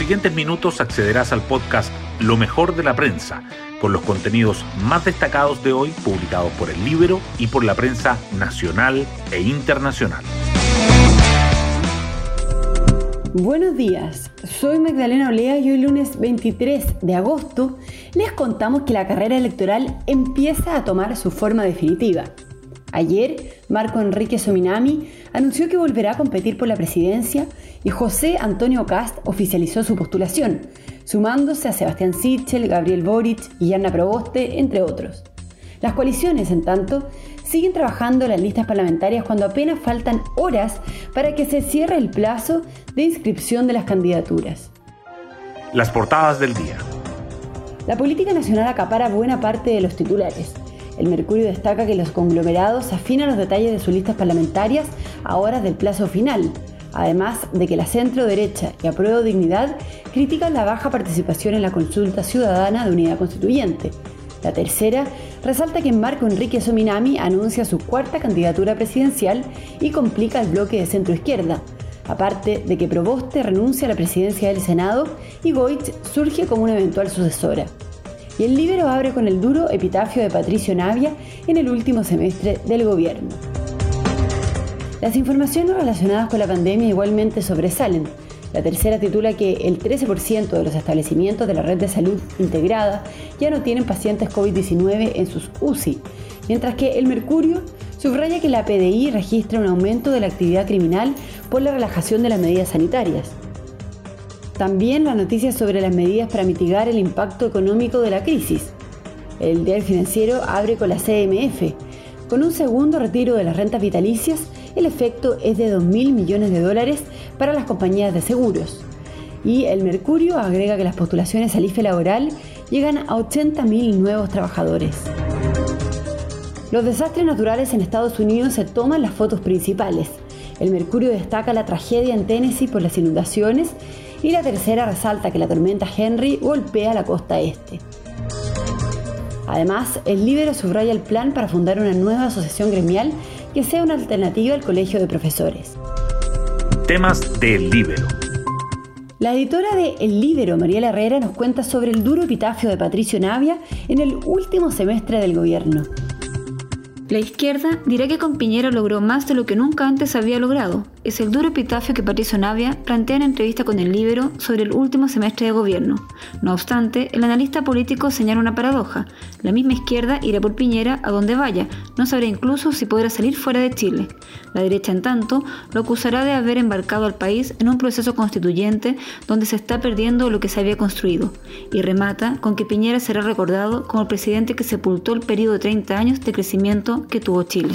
siguientes minutos accederás al podcast Lo mejor de la prensa, con los contenidos más destacados de hoy publicados por el Libro y por la prensa nacional e internacional. Buenos días, soy Magdalena Olea y hoy lunes 23 de agosto les contamos que la carrera electoral empieza a tomar su forma definitiva. Ayer, Marco Enrique Sominami anunció que volverá a competir por la presidencia y José Antonio Cast oficializó su postulación, sumándose a Sebastián Sichel, Gabriel Boric y Anna Proboste, entre otros. Las coaliciones, en tanto, siguen trabajando las listas parlamentarias cuando apenas faltan horas para que se cierre el plazo de inscripción de las candidaturas. Las portadas del día. La política nacional acapara buena parte de los titulares. El Mercurio destaca que los conglomerados afinan los detalles de sus listas parlamentarias a horas del plazo final, además de que la centro derecha y Apruebo Dignidad critican la baja participación en la consulta ciudadana de unidad constituyente. La tercera resalta que Marco Enrique Sominami anuncia su cuarta candidatura presidencial y complica el bloque de centro izquierda, aparte de que Proboste renuncia a la presidencia del Senado y Goich surge como una eventual sucesora. Y el Libero abre con el duro epitafio de Patricio Navia en el último semestre del gobierno. Las informaciones relacionadas con la pandemia igualmente sobresalen. La tercera titula que el 13% de los establecimientos de la red de salud integrada ya no tienen pacientes COVID-19 en sus UCI, mientras que el Mercurio subraya que la PDI registra un aumento de la actividad criminal por la relajación de las medidas sanitarias. También la noticia sobre las medidas para mitigar el impacto económico de la crisis. El diario financiero abre con la CMF, con un segundo retiro de las rentas vitalicias el efecto es de 2.000 millones de dólares para las compañías de seguros. Y el Mercurio agrega que las postulaciones al IFE laboral llegan a 80.000 nuevos trabajadores. Los desastres naturales en Estados Unidos se toman las fotos principales. El Mercurio destaca la tragedia en Tennessee por las inundaciones y la tercera resalta que la tormenta Henry golpea la costa este. Además, el Libero subraya el plan para fundar una nueva asociación gremial que sea una alternativa al colegio de profesores. Temas del Libero. La editora de El Libero, Mariela Herrera, nos cuenta sobre el duro epitafio de Patricio Navia en el último semestre del gobierno. La izquierda dirá que con Piñera logró más de lo que nunca antes había logrado. Es el duro epitafio que Patricio Navia plantea en entrevista con el Libro sobre el último semestre de gobierno. No obstante, el analista político señala una paradoja. La misma izquierda irá por Piñera a donde vaya, no sabrá incluso si podrá salir fuera de Chile. La derecha, en tanto, lo acusará de haber embarcado al país en un proceso constituyente donde se está perdiendo lo que se había construido. Y remata con que Piñera será recordado como el presidente que sepultó el periodo de 30 años de crecimiento que tuvo Chile.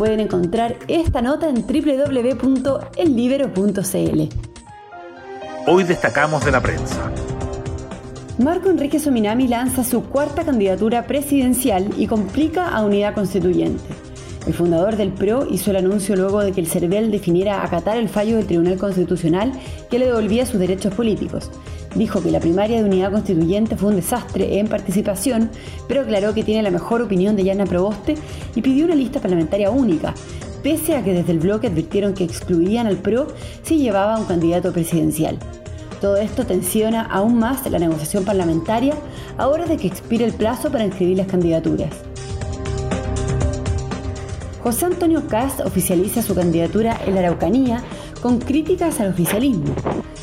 Pueden encontrar esta nota en www.ellibero.cl. Hoy destacamos de la prensa. Marco Enrique Sominami lanza su cuarta candidatura presidencial y complica a Unidad Constituyente. El fundador del PRO hizo el anuncio luego de que el CERVEL definiera acatar el fallo del Tribunal Constitucional que le devolvía sus derechos políticos. Dijo que la primaria de unidad constituyente fue un desastre en participación, pero aclaró que tiene la mejor opinión de Yana Proboste y pidió una lista parlamentaria única, pese a que desde el bloque advirtieron que excluirían al PRO si llevaba un candidato presidencial. Todo esto tensiona aún más la negociación parlamentaria ahora de que expire el plazo para inscribir las candidaturas. José Antonio Cast oficializa su candidatura en la Araucanía con críticas al oficialismo.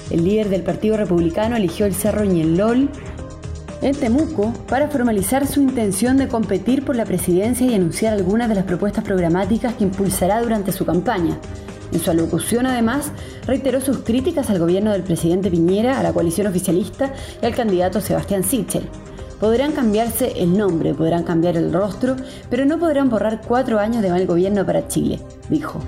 El líder del Partido Republicano eligió el Cerro Ñelol en Temuco para formalizar su intención de competir por la presidencia y anunciar algunas de las propuestas programáticas que impulsará durante su campaña. En su alocución, además, reiteró sus críticas al gobierno del presidente Piñera, a la coalición oficialista y al candidato Sebastián Sichel. Podrán cambiarse el nombre, podrán cambiar el rostro, pero no podrán borrar cuatro años de mal gobierno para Chile, dijo.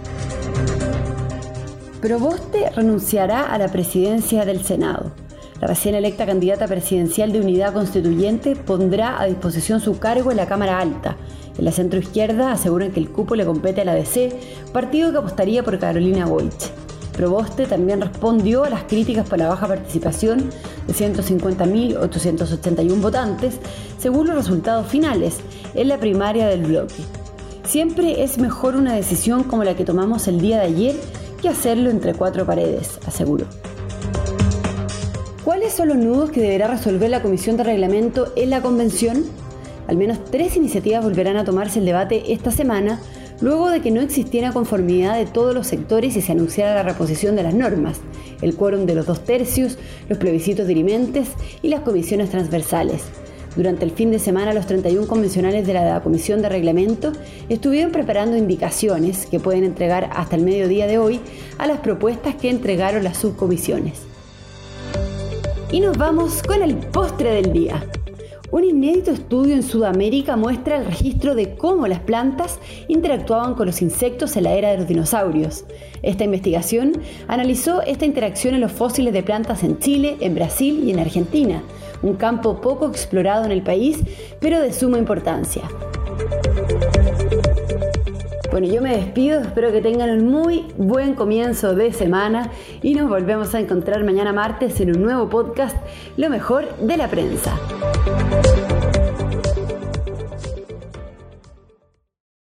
Proboste renunciará a la presidencia del Senado. La recién electa candidata presidencial de Unidad Constituyente pondrá a disposición su cargo en la Cámara Alta. En la centroizquierda aseguran que el cupo le compete a la DC, partido que apostaría por Carolina Boich. Proboste también respondió a las críticas por la baja participación de 150.881 votantes, según los resultados finales en la primaria del bloque. Siempre es mejor una decisión como la que tomamos el día de ayer que hacerlo entre cuatro paredes, aseguró. ¿Cuáles son los nudos que deberá resolver la Comisión de Reglamento en la Convención? Al menos tres iniciativas volverán a tomarse el debate esta semana, luego de que no existiera conformidad de todos los sectores y se anunciara la reposición de las normas, el quórum de los dos tercios, los plebiscitos dirimentes y las comisiones transversales. Durante el fin de semana, los 31 convencionales de la Comisión de Reglamento estuvieron preparando indicaciones que pueden entregar hasta el mediodía de hoy a las propuestas que entregaron las subcomisiones. Y nos vamos con el postre del día. Un inédito estudio en Sudamérica muestra el registro de cómo las plantas interactuaban con los insectos en la era de los dinosaurios. Esta investigación analizó esta interacción en los fósiles de plantas en Chile, en Brasil y en Argentina, un campo poco explorado en el país, pero de suma importancia. Bueno, yo me despido, espero que tengan un muy buen comienzo de semana y nos volvemos a encontrar mañana martes en un nuevo podcast, Lo mejor de la prensa. Thank you.